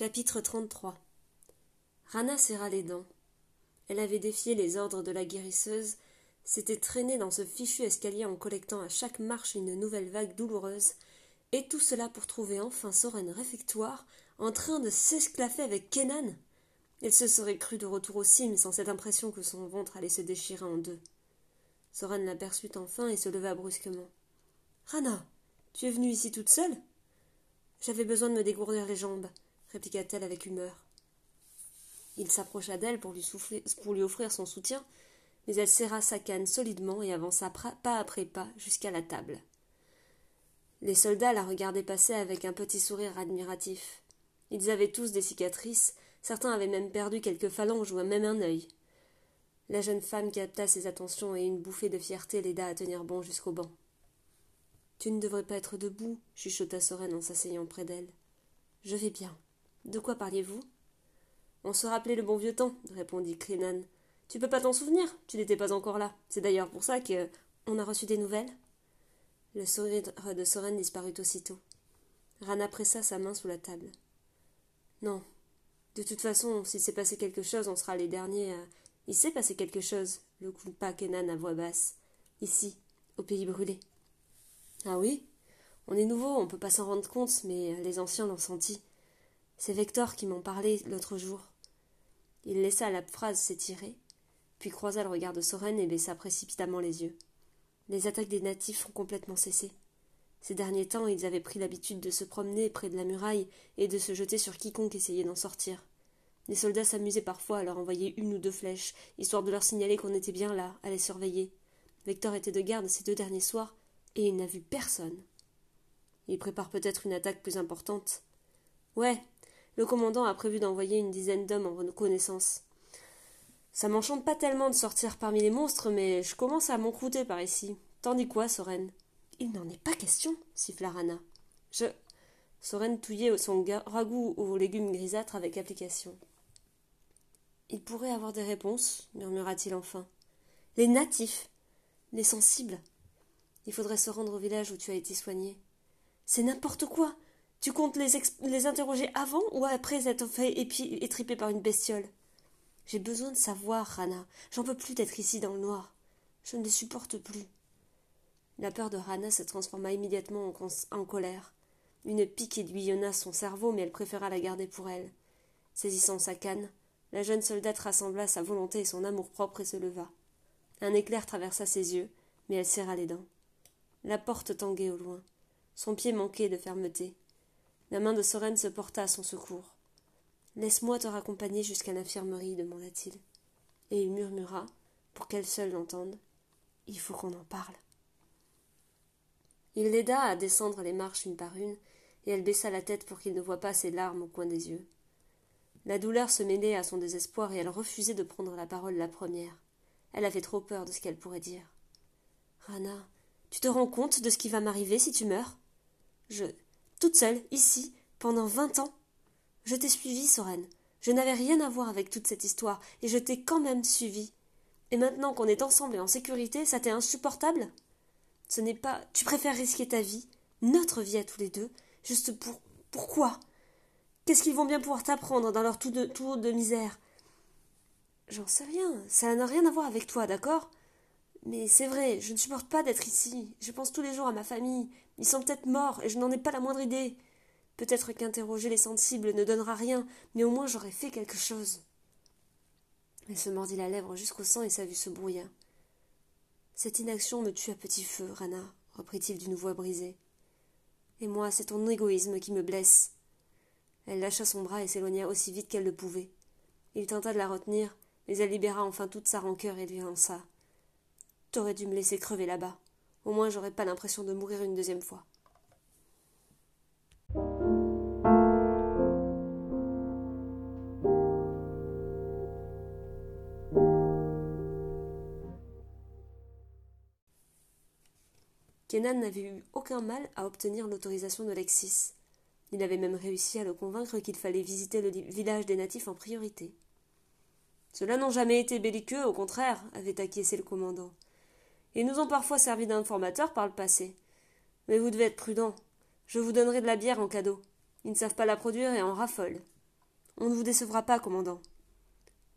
Chapitre 33 Rana serra les dents. Elle avait défié les ordres de la guérisseuse, s'était traînée dans ce fichu escalier en collectant à chaque marche une nouvelle vague douloureuse, et tout cela pour trouver enfin Soren réfectoire en train de s'esclaffer avec Kenan. Elle se serait crue de retour au cime sans cette impression que son ventre allait se déchirer en deux. Soren l'aperçut enfin et se leva brusquement. Rana, tu es venue ici toute seule? J'avais besoin de me dégourdir les jambes répliqua-t-elle avec humeur. Il s'approcha d'elle pour lui, offrir son soutien, mais elle serra sa canne solidement et avança pas après pas jusqu'à la table. Les soldats la regardaient passer avec un petit sourire admiratif. Ils avaient tous des cicatrices, certains avaient même perdu quelques phalanges ou même un œil. La jeune femme capta ses attentions et une bouffée de fierté l'aida à tenir bon jusqu'au banc. Tu ne devrais pas être debout, chuchota Soren en s'asseyant près d'elle. Je vais bien. De quoi parliez-vous? On se rappelait le bon vieux temps, répondit Clénan. Tu peux pas t'en souvenir Tu n'étais pas encore là. C'est d'ailleurs pour ça que. On a reçu des nouvelles Le sourire de Soren disparut aussitôt. Rana pressa sa main sous la table. Non. De toute façon, s'il s'est passé quelque chose, on sera les derniers à. Il s'est passé quelque chose, le coupa Kenan à voix basse. Ici, au pays brûlé. Ah oui? On est nouveau, on peut pas s'en rendre compte, mais les anciens l'ont senti. C'est Vector qui m'en parlait l'autre jour. Il laissa la phrase s'étirer, puis croisa le regard de Soren et baissa précipitamment les yeux. Les attaques des natifs ont complètement cessé. Ces derniers temps, ils avaient pris l'habitude de se promener près de la muraille et de se jeter sur quiconque essayait d'en sortir. Les soldats s'amusaient parfois à leur envoyer une ou deux flèches, histoire de leur signaler qu'on était bien là, à les surveiller. Vector était de garde ces deux derniers soirs, et il n'a vu personne. Il prépare peut-être une attaque plus importante. Ouais, le commandant a prévu d'envoyer une dizaine d'hommes en reconnaissance. Ça m'enchante pas tellement de sortir parmi les monstres, mais je commence à m'encrouter par ici. T'en dis quoi, Soren? Il n'en est pas question, siffla Rana. Je. Soren touillait son ragoût aux légumes grisâtres avec application. Il pourrait avoir des réponses, murmura-t-il enfin. Les natifs, les sensibles. Il faudrait se rendre au village où tu as été soigné. C'est n'importe quoi. Tu comptes les, interroger avant ou après être fait étripé par une bestiole? J'ai besoin de savoir, Rana. J'en peux plus d'être ici dans le noir. Je ne les supporte plus. La peur de Rana se transforma immédiatement en, en colère. Une pique aiguillonna son cerveau, mais elle préféra la garder pour elle. Saisissant sa canne, la jeune soldate rassembla sa volonté et son amour-propre et se leva. Un éclair traversa ses yeux, mais elle serra les dents. La porte tanguait au loin. Son pied manquait de fermeté. La main de Soren se porta à son secours. Laisse-moi te raccompagner jusqu'à l'infirmerie, demanda-t-il. Et il murmura, pour qu'elle seule l'entende. Il faut qu'on en parle. Il l'aida à descendre les marches une par une, et elle baissa la tête pour qu'il ne voie pas ses larmes au coin des yeux. La douleur se mêlait à son désespoir et elle refusait de prendre la parole la première. Elle avait trop peur de ce qu'elle pourrait dire. Rana, tu te rends compte de ce qui va m'arriver si tu meurs? Je toute seule, ici, pendant vingt ans. Je t'ai suivi, Soren. Je n'avais rien à voir avec toute cette histoire, et je t'ai quand même suivi. Et maintenant qu'on est ensemble et en sécurité, ça t'est insupportable? Ce n'est pas. Tu préfères risquer ta vie, notre vie à tous les deux, juste pour. Pourquoi Qu'est-ce qu'ils vont bien pouvoir t'apprendre dans leur tour de, tour de misère? J'en sais rien, ça n'a rien à voir avec toi, d'accord? Mais c'est vrai, je ne supporte pas d'être ici. Je pense tous les jours à ma famille, ils sont peut-être morts, et je n'en ai pas la moindre idée. Peut-être qu'interroger les sensibles ne donnera rien, mais au moins j'aurai fait quelque chose. Elle se mordit la lèvre jusqu'au sang et sa vue se brouilla. Cette inaction me tue à petit feu, Rana, reprit-il d'une voix brisée. Et moi, c'est ton égoïsme qui me blesse. Elle lâcha son bras et s'éloigna aussi vite qu'elle le pouvait. Il tenta de la retenir, mais elle libéra enfin toute sa rancœur et lui lança. T'aurais dû me laisser crever là-bas. Au moins j'aurais pas l'impression de mourir une deuxième fois. Kenan n'avait eu aucun mal à obtenir l'autorisation de Lexis. Il avait même réussi à le convaincre qu'il fallait visiter le village des natifs en priorité. Cela n'a jamais été belliqueux, au contraire, avait acquiescé le commandant. Ils nous ont parfois servi d'informateurs par le passé. Mais vous devez être prudent. Je vous donnerai de la bière en cadeau. Ils ne savent pas la produire et en raffolent. On ne vous décevra pas, commandant.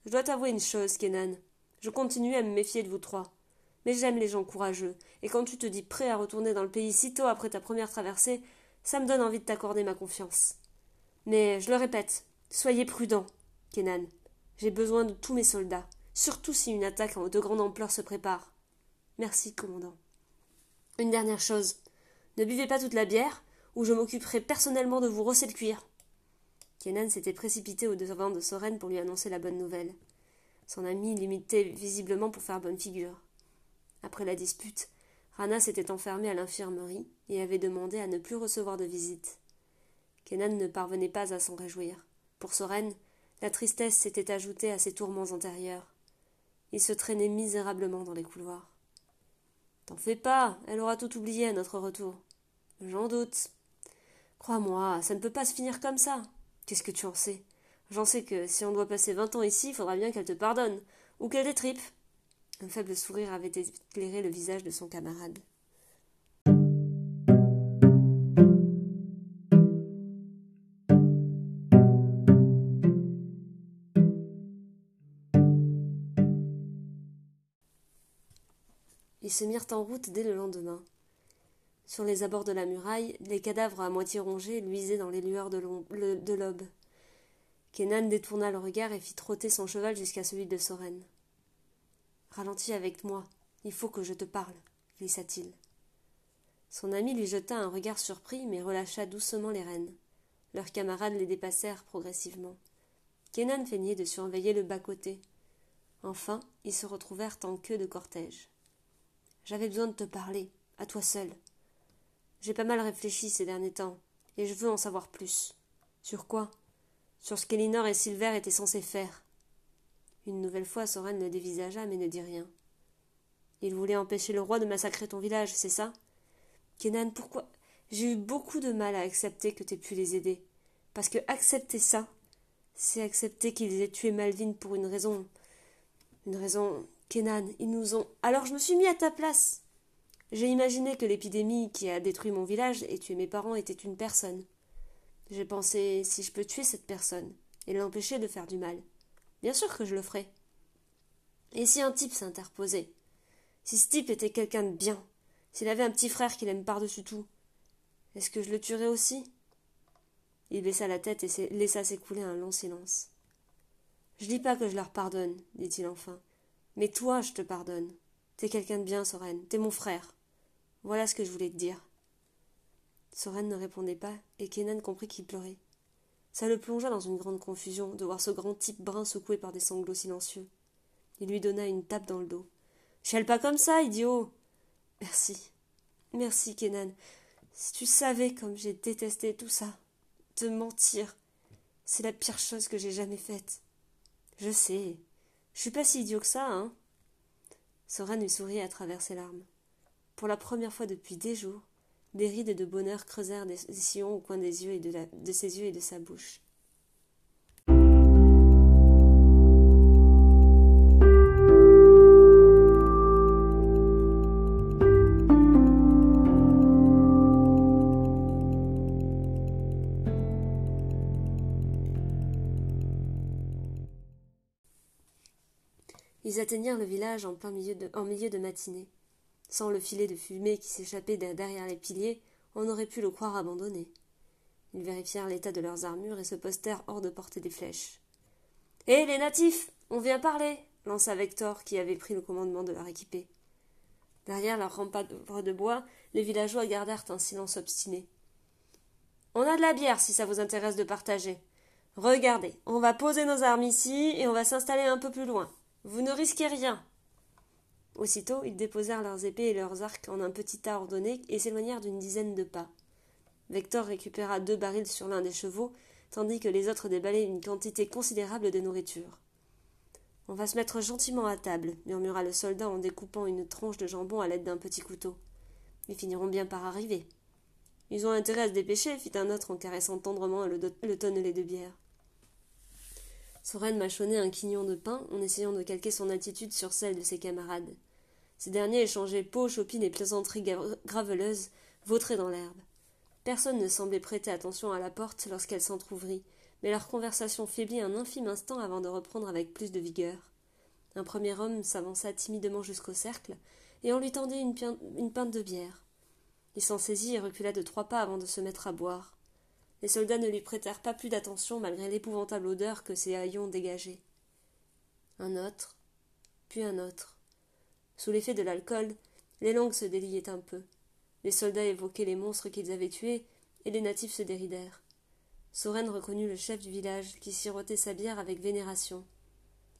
Je dois t'avouer une chose, Kenan. Je continue à me méfier de vous trois. Mais j'aime les gens courageux, et quand tu te dis prêt à retourner dans le pays sitôt après ta première traversée, ça me donne envie de t'accorder ma confiance. Mais je le répète, soyez prudent, Kenan. J'ai besoin de tous mes soldats, surtout si une attaque de grande ampleur se prépare. Merci, commandant. Une dernière chose. Ne buvez pas toute la bière, ou je m'occuperai personnellement de vous rosser le cuir. Kenan s'était précipité au devant de Soren pour lui annoncer la bonne nouvelle. Son ami l'imitait visiblement pour faire bonne figure. Après la dispute, Rana s'était enfermée à l'infirmerie et avait demandé à ne plus recevoir de visites. Kenan ne parvenait pas à s'en réjouir. Pour Soren, la tristesse s'était ajoutée à ses tourments antérieurs. Il se traînait misérablement dans les couloirs. T'en fais pas, elle aura tout oublié à notre retour. J'en doute. Crois-moi, ça ne peut pas se finir comme ça. Qu'est-ce que tu en sais? J'en sais que si on doit passer vingt ans ici, il faudra bien qu'elle te pardonne, ou qu'elle détripe. Un faible sourire avait éclairé le visage de son camarade. Ils se mirent en route dès le lendemain. Sur les abords de la muraille, les cadavres à moitié rongés luisaient dans les lueurs de l'aube. Kenan détourna le regard et fit trotter son cheval jusqu'à celui de Soren. Ralentis avec moi, il faut que je te parle, glissa-t-il. Son ami lui jeta un regard surpris, mais relâcha doucement les rênes. Leurs camarades les dépassèrent progressivement. Kenan feignait de surveiller le bas-côté. Enfin, ils se retrouvèrent en queue de cortège. J'avais besoin de te parler, à toi seul. J'ai pas mal réfléchi ces derniers temps, et je veux en savoir plus. Sur quoi? Sur ce qu'Elinor et Silver étaient censés faire. Une nouvelle fois, Soren le dévisagea, mais ne dit rien. Il voulait empêcher le roi de massacrer ton village, c'est ça? Kenan, pourquoi? J'ai eu beaucoup de mal à accepter que t'aies pu les aider. Parce que accepter ça, c'est accepter qu'ils aient tué Malvin pour une raison. Une raison. Kenan, ils nous ont. Alors je me suis mis à ta place. J'ai imaginé que l'épidémie qui a détruit mon village et tué mes parents était une personne. J'ai pensé si je peux tuer cette personne et l'empêcher de faire du mal. Bien sûr que je le ferai. Et si un type s'interposait? Si ce type était quelqu'un de bien? S'il avait un petit frère qu'il aime par-dessus tout? Est-ce que je le tuerais aussi? Il baissa la tête et laissa s'écouler un long silence. Je dis pas que je leur pardonne, dit-il enfin. Mais toi, je te pardonne. T'es quelqu'un de bien, Soren. T'es mon frère. Voilà ce que je voulais te dire. Soren ne répondait pas, et Kenan comprit qu'il pleurait. Ça le plongea dans une grande confusion de voir ce grand type brun secoué par des sanglots silencieux. Il lui donna une tape dans le dos. Chèle pas comme ça, idiot Merci. Merci, Kenan. Si tu savais comme j'ai détesté tout ça. Te mentir. C'est la pire chose que j'ai jamais faite. Je sais. Je suis pas si idiot que ça, hein Soren lui sourit à travers ses larmes. Pour la première fois depuis des jours, des rides de bonheur creusèrent des sillons au coin de ses yeux et de sa bouche. Ils atteignirent le village en plein milieu de, matinée. Sans le filet de fumée qui s'échappait derrière les piliers, on aurait pu le croire abandonné. Ils vérifièrent l'état de leurs armures et se postèrent hors de portée des flèches. Hé, les natifs On vient parler lança Vector, qui avait pris le commandement de leur équipée. Derrière leur rempart de bois, les villageois gardèrent un silence obstiné. On a de la bière si ça vous intéresse de partager. Regardez, on va poser nos armes ici et on va s'installer un peu plus loin. Vous ne risquez rien. Aussitôt, ils déposèrent leurs épées et leurs arcs en un petit tas ordonné et s'éloignèrent d'une dizaine de pas. Vector récupéra deux barils sur l'un des chevaux, tandis que les autres déballaient une quantité considérable de nourriture. On va se mettre gentiment à table, murmura le soldat en découpant une tranche de jambon à l'aide d'un petit couteau. Ils finiront bien par arriver. Ils ont intérêt à se dépêcher, fit un autre en caressant tendrement le, le tonnelet de bière. Soren mâchonnait un quignon de pain en essayant de calquer son attitude sur celle de ses camarades. Ces derniers échangeaient peau, chopines et plaisanteries graveleuses, vautrées dans l'herbe. Personne ne semblait prêter attention à la porte lorsqu'elle s'entr'ouvrit, mais leur conversation faiblit un infime instant avant de reprendre avec plus de vigueur. Un premier homme s'avança timidement jusqu'au cercle, et on lui tendit une pinte de bière. Il s'en saisit et recula de trois pas avant de se mettre à boire. Les soldats ne lui prêtèrent pas plus d'attention malgré l'épouvantable odeur que ces haillons dégageaient. Un autre, puis un autre. Sous l'effet de l'alcool, les langues se déliaient un peu. Les soldats évoquaient les monstres qu'ils avaient tués, et les natifs se déridèrent. Soren reconnut le chef du village, qui sirotait sa bière avec vénération.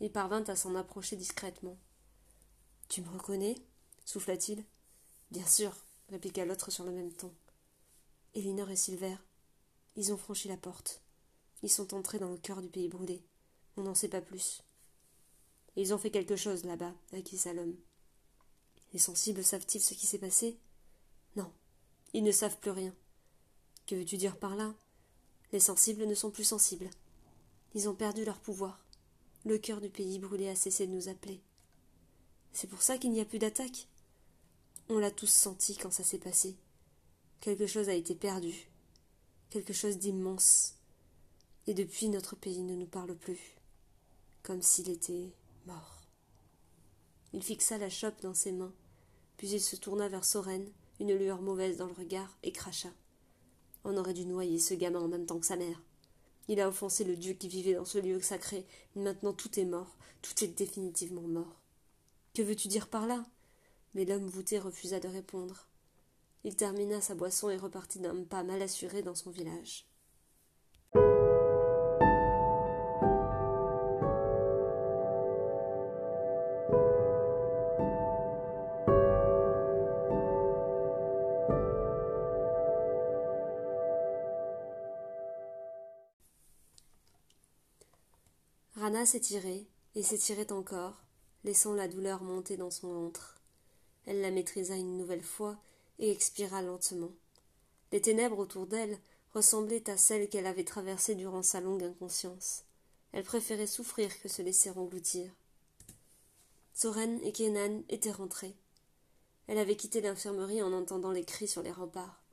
Il parvint à s'en approcher discrètement. Tu me reconnais? souffla-t-il. Bien sûr, répliqua l'autre sur le même ton. Elinor et Silver. Ils ont franchi la porte. Ils sont entrés dans le cœur du pays brûlé. On n'en sait pas plus. ils ont fait quelque chose là-bas, acquissa l'homme. Les sensibles savent-ils ce qui s'est passé? Non, ils ne savent plus rien. Que veux-tu dire par là? Les sensibles ne sont plus sensibles. Ils ont perdu leur pouvoir. Le cœur du pays brûlé a cessé de nous appeler. C'est pour ça qu'il n'y a plus d'attaque? On l'a tous senti quand ça s'est passé. Quelque chose a été perdu. Quelque chose d'immense. Et depuis notre pays ne nous parle plus. Comme s'il était mort. Il fixa la chope dans ses mains puis il se tourna vers Soren, une lueur mauvaise dans le regard, et cracha. On aurait dû noyer ce gamin en même temps que sa mère. Il a offensé le Dieu qui vivait dans ce lieu sacré. Maintenant tout est mort, tout est définitivement mort. Que veux-tu dire par là? Mais l'homme voûté refusa de répondre. Il termina sa boisson et repartit d'un pas mal assuré dans son village. Rana s'étirait et s'étirait encore, laissant la douleur monter dans son ventre. Elle la maîtrisa une nouvelle fois et expira lentement. Les ténèbres autour d'elle ressemblaient à celles qu'elle avait traversées durant sa longue inconscience. Elle préférait souffrir que se laisser engloutir. Soren et Kenan étaient rentrés. Elle avait quitté l'infirmerie en entendant les cris sur les remparts.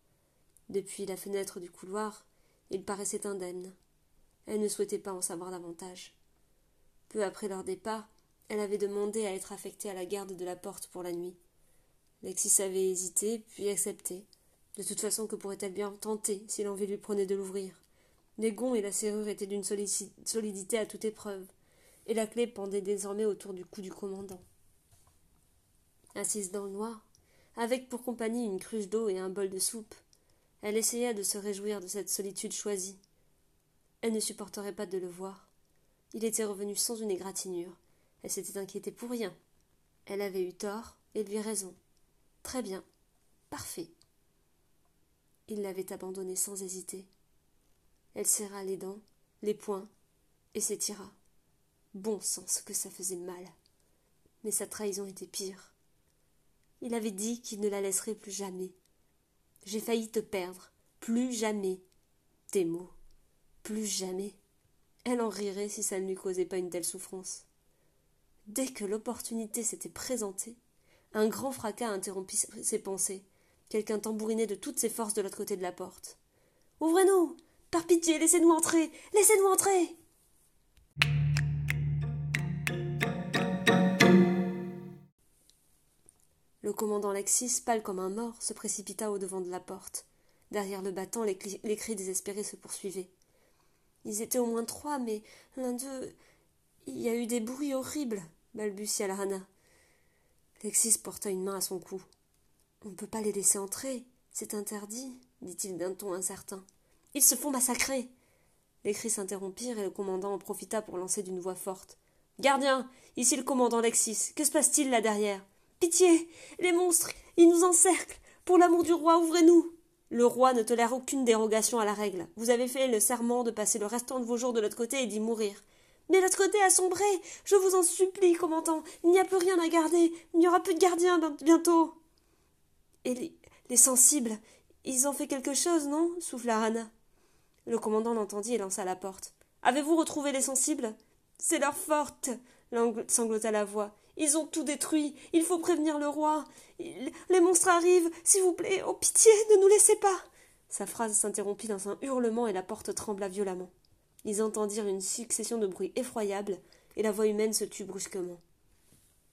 Depuis la fenêtre du couloir, il paraissait indemne. Elle ne souhaitait pas en savoir davantage. Peu après leur départ, elle avait demandé à être affectée à la garde de la porte pour la nuit. Lexis avait hésité, puis accepté. De toute façon, que pourrait-elle bien tenter si l'envie lui prenait de l'ouvrir? Les gonds et la serrure étaient d'une solidité à toute épreuve, et la clé pendait désormais autour du cou du commandant. Assise dans le noir, avec pour compagnie une cruche d'eau et un bol de soupe, elle essaya de se réjouir de cette solitude choisie. Elle ne supporterait pas de le voir. Il était revenu sans une égratignure. Elle s'était inquiétée pour rien. Elle avait eu tort et lui raison. Très bien. Parfait. Il l'avait abandonnée sans hésiter. Elle serra les dents, les poings, et s'étira. Bon sens que ça faisait mal. Mais sa trahison était pire. Il avait dit qu'il ne la laisserait plus jamais. J'ai failli te perdre. Plus jamais. Tes mots. Plus jamais. Elle en rirait si ça ne lui causait pas une telle souffrance. Dès que l'opportunité s'était présentée, un grand fracas interrompit ses pensées. Quelqu'un tambourinait de toutes ses forces de l'autre côté de la porte. Ouvrez-nous Par pitié, laissez-nous entrer Laissez-nous entrer Le commandant Lexis, pâle comme un mort, se précipita au devant de la porte. Derrière le battant, les cris désespérés se poursuivaient. Ils étaient au moins trois, mais l'un d'eux. Il y a eu des bruits horribles, balbutia Lana. Lexis porta une main à son cou. On ne peut pas les laisser entrer. C'est interdit, dit-il d'un ton incertain. Ils se font massacrer. Les cris s'interrompirent et le commandant en profita pour lancer d'une voix forte. Gardien, ici le commandant Lexis. Que se passe-t-il là derrière Pitié Les monstres Ils nous encerclent Pour l'amour du roi, ouvrez-nous le roi ne tolère aucune dérogation à la règle. Vous avez fait le serment de passer le restant de vos jours de l'autre côté et d'y mourir. Mais l'autre côté a sombré. Je vous en supplie, commandant. Il n'y a plus rien à garder. Il n'y aura plus de gardien bientôt. Et les, les, sensibles, ils ont fait quelque chose, non? souffla Rana. Le commandant l'entendit et lança la porte. Avez-vous retrouvé les sensibles? C'est leur forte sanglota la voix. Ils ont tout détruit. Il faut prévenir le roi. Les monstres arrivent. S'il vous plaît, oh pitié, ne nous laissez pas. Sa phrase s'interrompit dans un hurlement et la porte trembla violemment. Ils entendirent une succession de bruits effroyables et la voix humaine se tut brusquement.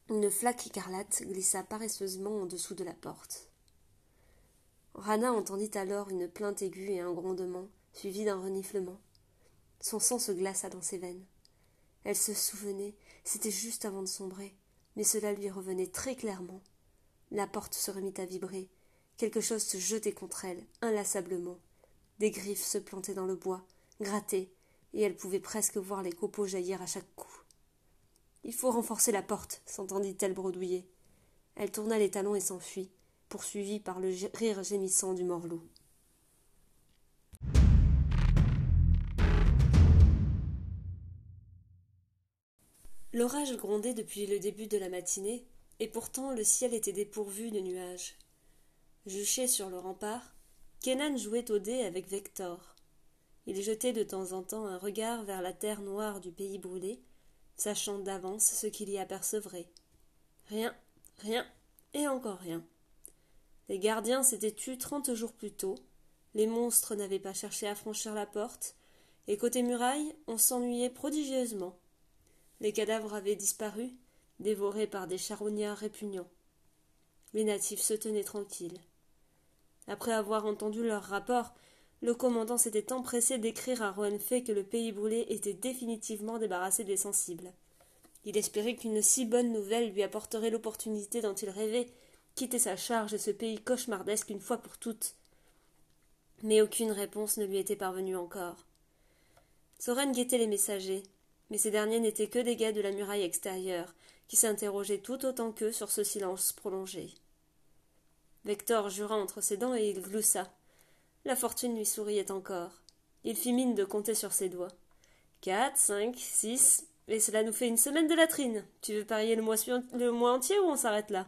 Une flaque écarlate glissa paresseusement en dessous de la porte. Rana entendit alors une plainte aiguë et un grondement, suivi d'un reniflement. Son sang se glaça dans ses veines. Elle se souvenait, c'était juste avant de sombrer, mais cela lui revenait très clairement. La porte se remit à vibrer. Quelque chose se jetait contre elle, inlassablement. Des griffes se plantaient dans le bois, grattaient, et elle pouvait presque voir les copeaux jaillir à chaque coup. Il faut renforcer la porte, s'entendit-elle bredouiller. Elle tourna les talons et s'enfuit, poursuivie par le rire gémissant du morlot. L'orage grondait depuis le début de la matinée, et pourtant le ciel était dépourvu de nuages. Juché sur le rempart, Kenan jouait au dé avec Vector. Il jetait de temps en temps un regard vers la terre noire du pays brûlé, sachant d'avance ce qu'il y apercevrait. Rien, rien, et encore rien. Les gardiens s'étaient tus trente jours plus tôt, les monstres n'avaient pas cherché à franchir la porte, et côté muraille, on s'ennuyait prodigieusement. Les cadavres avaient disparu, dévorés par des charognards répugnants. Les natifs se tenaient tranquilles. Après avoir entendu leur rapport, le commandant s'était empressé d'écrire à Roenfait que le pays brûlé était définitivement débarrassé des sensibles. Il espérait qu'une si bonne nouvelle lui apporterait l'opportunité dont il rêvait, quitter sa charge et ce pays cauchemardesque une fois pour toutes. Mais aucune réponse ne lui était parvenue encore. Soren guettait les messagers, mais ces derniers n'étaient que des gars de la muraille extérieure, qui s'interrogeaient tout autant qu'eux sur ce silence prolongé. Vector jura entre ses dents et il gloussa. La fortune lui souriait encore. Il fit mine de compter sur ses doigts. Quatre, cinq, six, et cela nous fait une semaine de latrine. Tu veux parier le mois, le mois entier ou on s'arrête là?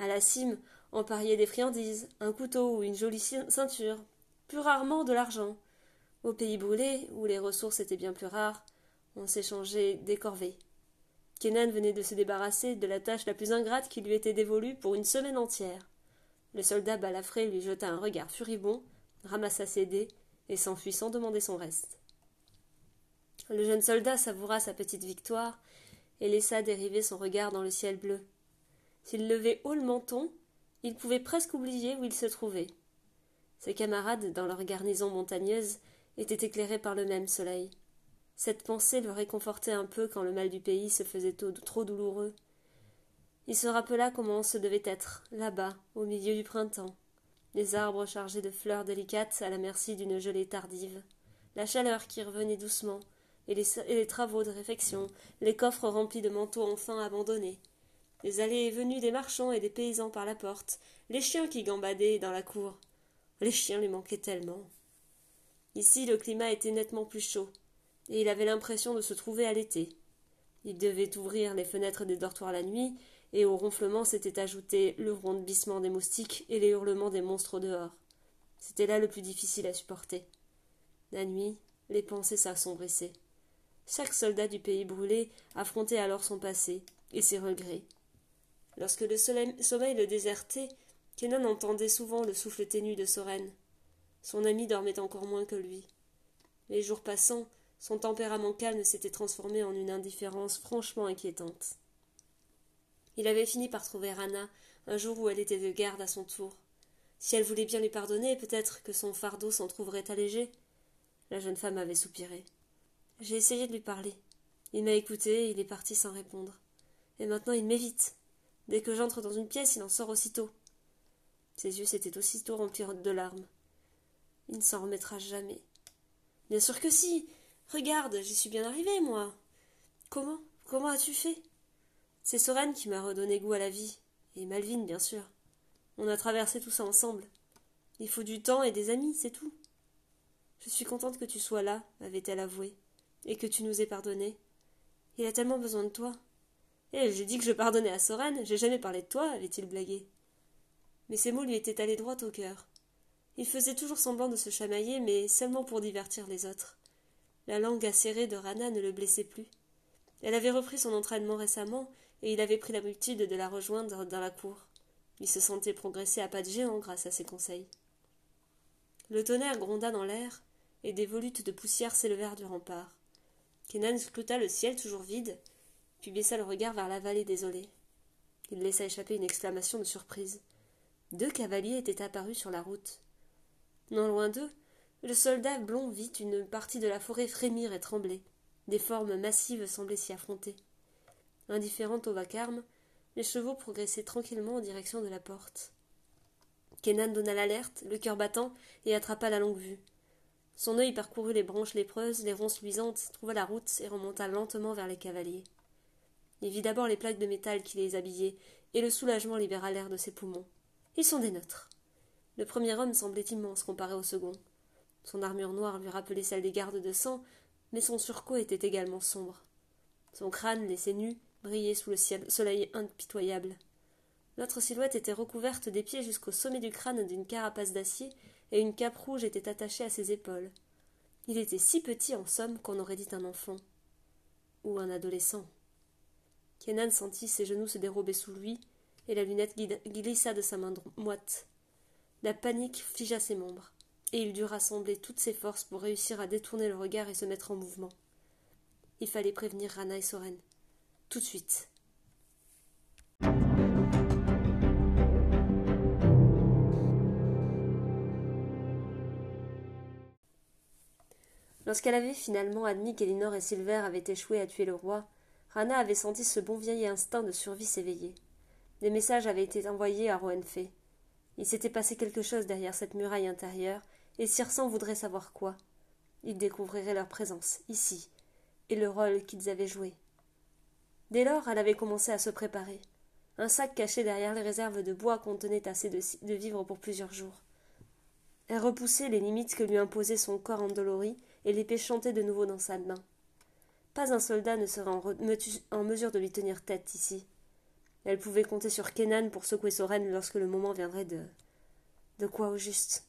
À la cime, on pariait des friandises, un couteau ou une jolie ceinture, plus rarement de l'argent. Au pays brûlé, où les ressources étaient bien plus rares, on s'échangeait des corvées. Kenan venait de se débarrasser de la tâche la plus ingrate qui lui était dévolue pour une semaine entière. Le soldat balafré lui jeta un regard furibond, ramassa ses dés et s'enfuit sans demander son reste. Le jeune soldat savoura sa petite victoire et laissa dériver son regard dans le ciel bleu. S'il levait haut le menton, il pouvait presque oublier où il se trouvait. Ses camarades, dans leur garnison montagneuse, étaient éclairés par le même soleil. Cette pensée le réconfortait un peu quand le mal du pays se faisait trop douloureux. Il se rappela comment ce devait être, là-bas, au milieu du printemps. Les arbres chargés de fleurs délicates à la merci d'une gelée tardive, la chaleur qui revenait doucement, et les, travaux de réfection, les coffres remplis de manteaux enfin abandonnés, les allées et venues des marchands et des paysans par la porte, les chiens qui gambadaient dans la cour. Les chiens lui manquaient tellement. Ici le climat était nettement plus chaud, et il avait l'impression de se trouver à l'été. Il devait ouvrir les fenêtres des dortoirs la nuit et au ronflement s'était ajouté le rondissement des moustiques et les hurlements des monstres dehors. C'était là le plus difficile à supporter. La nuit, les pensées s'assombrissaient. Chaque soldat du pays brûlé affrontait alors son passé et ses regrets. Lorsque le sommeil le désertait, Kenan entendait souvent le souffle ténu de Soren. Son ami dormait encore moins que lui. Les jours passant, son tempérament calme s'était transformé en une indifférence franchement inquiétante. Il avait fini par trouver Anna un jour où elle était de garde à son tour. Si elle voulait bien lui pardonner, peut-être que son fardeau s'en trouverait allégé. La jeune femme avait soupiré. J'ai essayé de lui parler. Il m'a écouté et il est parti sans répondre. Et maintenant il m'évite. Dès que j'entre dans une pièce, il en sort aussitôt. Ses yeux s'étaient aussitôt remplis de larmes. Il ne s'en remettra jamais. Bien sûr que si. Regarde, j'y suis bien arrivé, moi. Comment? Comment as-tu fait? C'est Soren qui m'a redonné goût à la vie, et Malvine, bien sûr. On a traversé tout ça ensemble. Il faut du temps et des amis, c'est tout. Je suis contente que tu sois là, avait-elle avoué, et que tu nous aies pardonné. Il a tellement besoin de toi. Eh, j'ai dit que je pardonnais à Soren, j'ai jamais parlé de toi, avait-il blagué. Mais ces mots lui étaient allés droit au cœur. Il faisait toujours semblant de se chamailler, mais seulement pour divertir les autres. La langue acérée de Rana ne le blessait plus. Elle avait repris son entraînement récemment, et il avait pris l'habitude de la rejoindre dans la cour. Il se sentait progresser à pas de géant grâce à ses conseils. Le tonnerre gronda dans l'air, et des volutes de poussière s'élevèrent du rempart. Kenan scruta le ciel toujours vide, puis baissa le regard vers la vallée désolée. Il laissa échapper une exclamation de surprise. Deux cavaliers étaient apparus sur la route. Non loin d'eux, le soldat blond vit une partie de la forêt frémir et trembler. Des formes massives semblaient s'y affronter. Indifférentes au vacarme, les chevaux progressaient tranquillement en direction de la porte. Kenan donna l'alerte, le cœur battant, et attrapa la longue vue. Son œil parcourut les branches lépreuses, les ronces luisantes, trouva la route et remonta lentement vers les cavaliers. Il vit d'abord les plaques de métal qui les habillaient, et le soulagement libéra l'air de ses poumons. Ils sont des nôtres. Le premier homme semblait immense comparé au second. Son armure noire lui rappelait celle des gardes de sang, mais son surcot était également sombre. Son crâne, laissé nu, brillait sous le soleil impitoyable. L'autre silhouette était recouverte des pieds jusqu'au sommet du crâne d'une carapace d'acier, et une cape rouge était attachée à ses épaules. Il était si petit, en somme, qu'on aurait dit un enfant. Ou un adolescent. Kenan sentit ses genoux se dérober sous lui, et la lunette glissa de sa main moite. La panique figea ses membres, et il dut rassembler toutes ses forces pour réussir à détourner le regard et se mettre en mouvement. Il fallait prévenir Rana et Soren. Tout de suite. Lorsqu'elle avait finalement admis qu'Elinor et Silver avaient échoué à tuer le roi, Rana avait senti ce bon vieil instinct de survie s'éveiller. Des messages avaient été envoyés à Roenfé. Il s'était passé quelque chose derrière cette muraille intérieure, et Sirsan voudrait savoir quoi. Il découvrirait leur présence, ici, et le rôle qu'ils avaient joué. Dès lors, elle avait commencé à se préparer. Un sac caché derrière les réserves de bois contenait assez de, vivres pour plusieurs jours. Elle repoussait les limites que lui imposait son corps endolori et l'épée chantait de nouveau dans sa main. Pas un soldat ne serait en, mesure de lui tenir tête ici. Elle pouvait compter sur Kenan pour secouer Soren lorsque le moment viendrait de. De quoi au juste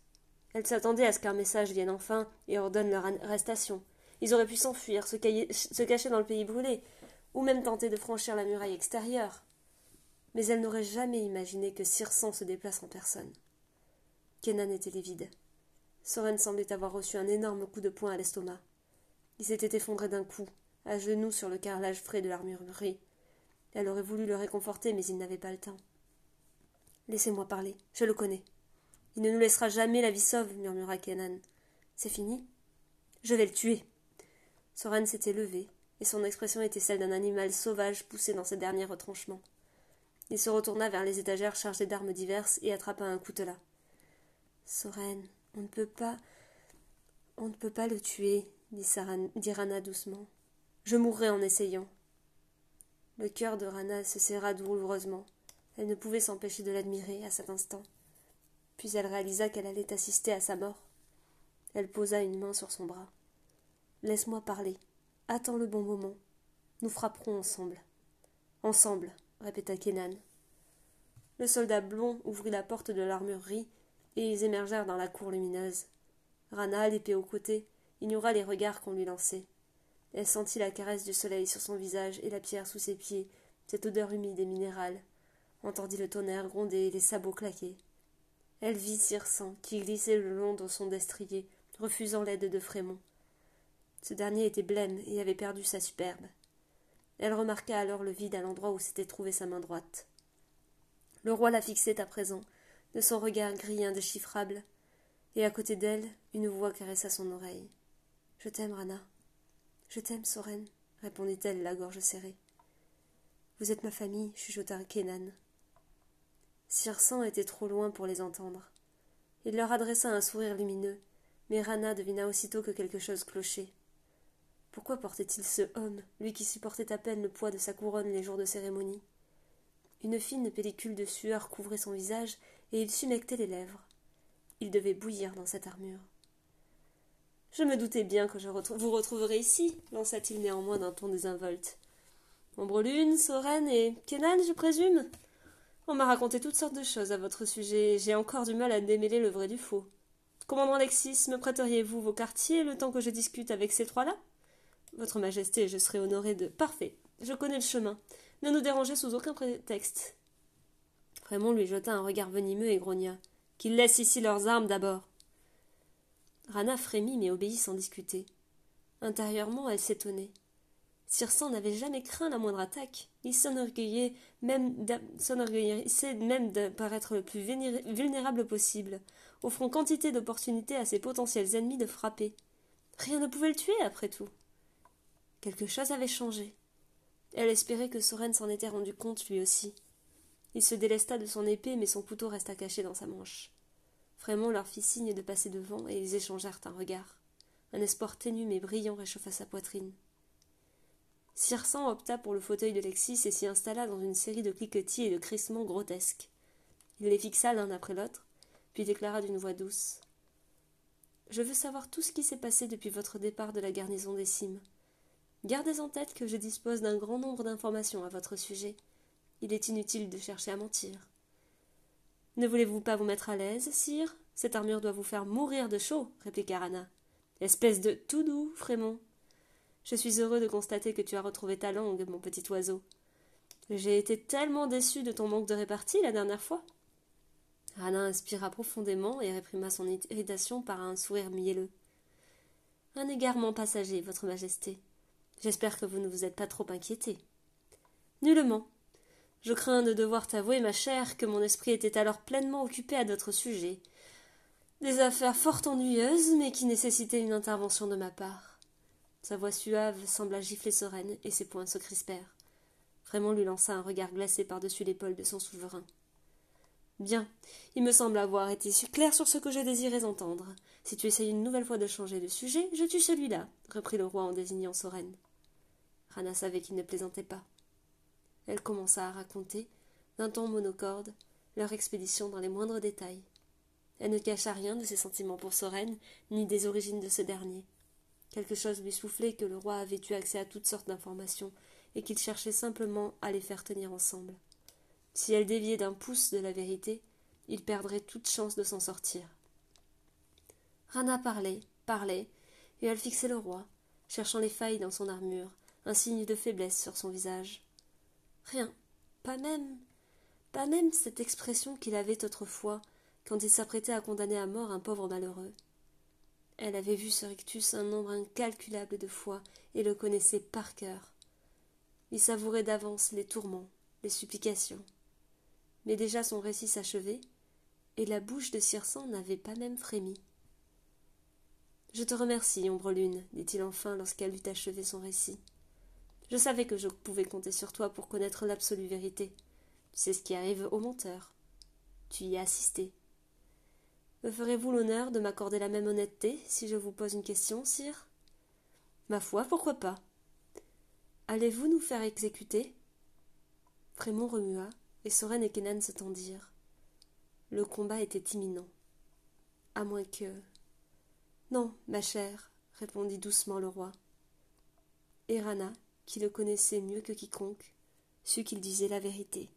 Elle s'attendait à ce qu'un message vienne enfin et ordonne leur arrestation. Ils auraient pu s'enfuir, se, se cacher dans le pays brûlé, ou même tenter de franchir la muraille extérieure. Mais elle n'aurait jamais imaginé que Sirsan se déplace en personne. Kenan était livide. Soren semblait avoir reçu un énorme coup de poing à l'estomac. Il s'était effondré d'un coup, à genoux sur le carrelage frais de l'armurerie. Elle aurait voulu le réconforter, mais il n'avait pas le temps. Laissez-moi parler, je le connais. Il ne nous laissera jamais la vie sauve, murmura Kenan. C'est fini Je vais le tuer. Soren s'était levé, et son expression était celle d'un animal sauvage poussé dans ses derniers retranchements. Il se retourna vers les étagères chargées d'armes diverses et attrapa un coutelas. Soren, on ne peut pas. On ne peut pas le tuer, dit, Rana doucement. Je mourrai en essayant. Le cœur de Rana se serra douloureusement. Elle ne pouvait s'empêcher de l'admirer à cet instant. Puis elle réalisa qu'elle allait assister à sa mort. Elle posa une main sur son bras. Laisse-moi parler. Attends le bon moment. Nous frapperons ensemble. Ensemble, répéta Kenan. Le soldat blond ouvrit la porte de l'armurerie et ils émergèrent dans la cour lumineuse. Rana, l'épée au côté, ignora les regards qu'on lui lançait. Elle sentit la caresse du soleil sur son visage et la pierre sous ses pieds, cette odeur humide et minérale, entendit le tonnerre gronder et les sabots claquer. Elle vit Cirsan qui glissait le long de son destrier, refusant l'aide de Frémont. Ce dernier était blême et avait perdu sa superbe. Elle remarqua alors le vide à l'endroit où s'était trouvée sa main droite. Le roi la fixait à présent, de son regard gris indéchiffrable, et à côté d'elle, une voix caressa son oreille. Je t'aime, Rana. Je t'aime, Soren, répondit-elle, la gorge serrée. Vous êtes ma famille, chuchota Kenan. Sirsan était trop loin pour les entendre. Il leur adressa un sourire lumineux, mais Rana devina aussitôt que quelque chose clochait. Pourquoi portait-il ce homme, lui qui supportait à peine le poids de sa couronne les jours de cérémonie? Une fine pellicule de sueur couvrait son visage et il s'humectait les lèvres. Il devait bouillir dans cette armure. Je me doutais bien que je vous retrouverais ici, lança-t-il néanmoins d'un ton désinvolte. Ombrelune, Soren et Kenan, je présume? On m'a raconté toutes sortes de choses à votre sujet, j'ai encore du mal à démêler le vrai du faux. Commandant Alexis, me prêteriez-vous vos quartiers le temps que je discute avec ces trois-là? Votre Majesté, je serai honoré de. Parfait, je connais le chemin. Ne nous dérangez sous aucun prétexte. Raymond lui jeta un regard venimeux et grogna. Qu'ils laissent ici leurs armes d'abord. Rana frémit mais obéit sans discuter. Intérieurement, elle s'étonnait. Sirsan n'avait jamais craint la moindre attaque. Il s'enorgueillait même, même de paraître le plus vulnérable possible, offrant quantité d'opportunités à ses potentiels ennemis de frapper. Rien ne pouvait le tuer, après tout. Quelque chose avait changé. Elle espérait que Soren s'en était rendu compte lui aussi. Il se délesta de son épée, mais son couteau resta caché dans sa manche. Frémont leur fit signe de passer devant, et ils échangèrent un regard. Un espoir ténu mais brillant réchauffa sa poitrine. Sirsan opta pour le fauteuil de Lexis et s'y installa dans une série de cliquetis et de crissements grotesques. Il les fixa l'un après l'autre, puis déclara d'une voix douce. Je veux savoir tout ce qui s'est passé depuis votre départ de la garnison des cimes. Gardez en tête que je dispose d'un grand nombre d'informations à votre sujet. Il est inutile de chercher à mentir. Ne voulez-vous pas vous mettre à l'aise, sire? Cette armure doit vous faire mourir de chaud, répliqua Rana. Espèce de tout doux, Frémont. Je suis heureux de constater que tu as retrouvé ta langue, mon petit oiseau. J'ai été tellement déçu de ton manque de répartie la dernière fois. Rana inspira profondément et réprima son irritation par un sourire mielleux. Un égarement passager, Votre Majesté. J'espère que vous ne vous êtes pas trop inquiété. Nullement. Je crains de devoir t'avouer, ma chère, que mon esprit était alors pleinement occupé à d'autres sujets. Des affaires fort ennuyeuses, mais qui nécessitaient une intervention de ma part. Sa voix suave sembla gifler sereine, et ses poings se crispèrent. Vraiment lui lança un regard glacé par-dessus l'épaule de son souverain. Bien, il me semble avoir été clair sur ce que je désirais entendre. Si tu essayes une nouvelle fois de changer de sujet, je tue celui-là, reprit le roi en désignant Soren. Rana savait qu'il ne plaisantait pas. Elle commença à raconter, d'un ton monocorde, leur expédition dans les moindres détails. Elle ne cacha rien de ses sentiments pour Soren, ni des origines de ce dernier. Quelque chose lui soufflait que le roi avait eu accès à toutes sortes d'informations, et qu'il cherchait simplement à les faire tenir ensemble. Si elle déviait d'un pouce de la vérité, il perdrait toute chance de s'en sortir. Rana parlait, parlait, et elle fixait le roi, cherchant les failles dans son armure, un signe de faiblesse sur son visage. Rien, pas même, pas même cette expression qu'il avait autrefois quand il s'apprêtait à condamner à mort un pauvre malheureux. Elle avait vu ce rictus un nombre incalculable de fois et le connaissait par cœur. Il savourait d'avance les tourments, les supplications. Mais déjà son récit s'achevait, et la bouche de Circen n'avait pas même frémi. Je te remercie, Ombre Lune, dit-il enfin lorsqu'elle eut achevé son récit. Je savais que je pouvais compter sur toi pour connaître l'absolue vérité. Tu sais ce qui arrive aux menteurs. Tu y as assisté. Me ferez-vous l'honneur de m'accorder la même honnêteté si je vous pose une question, sire? Ma foi, pourquoi pas? Allez-vous nous faire exécuter? Frémont remua, et Soren et Kenan se tendirent. Le combat était imminent. À moins que. Non, ma chère, répondit doucement le roi. Et Rana, qui le connaissait mieux que quiconque, sut qu'il disait la vérité.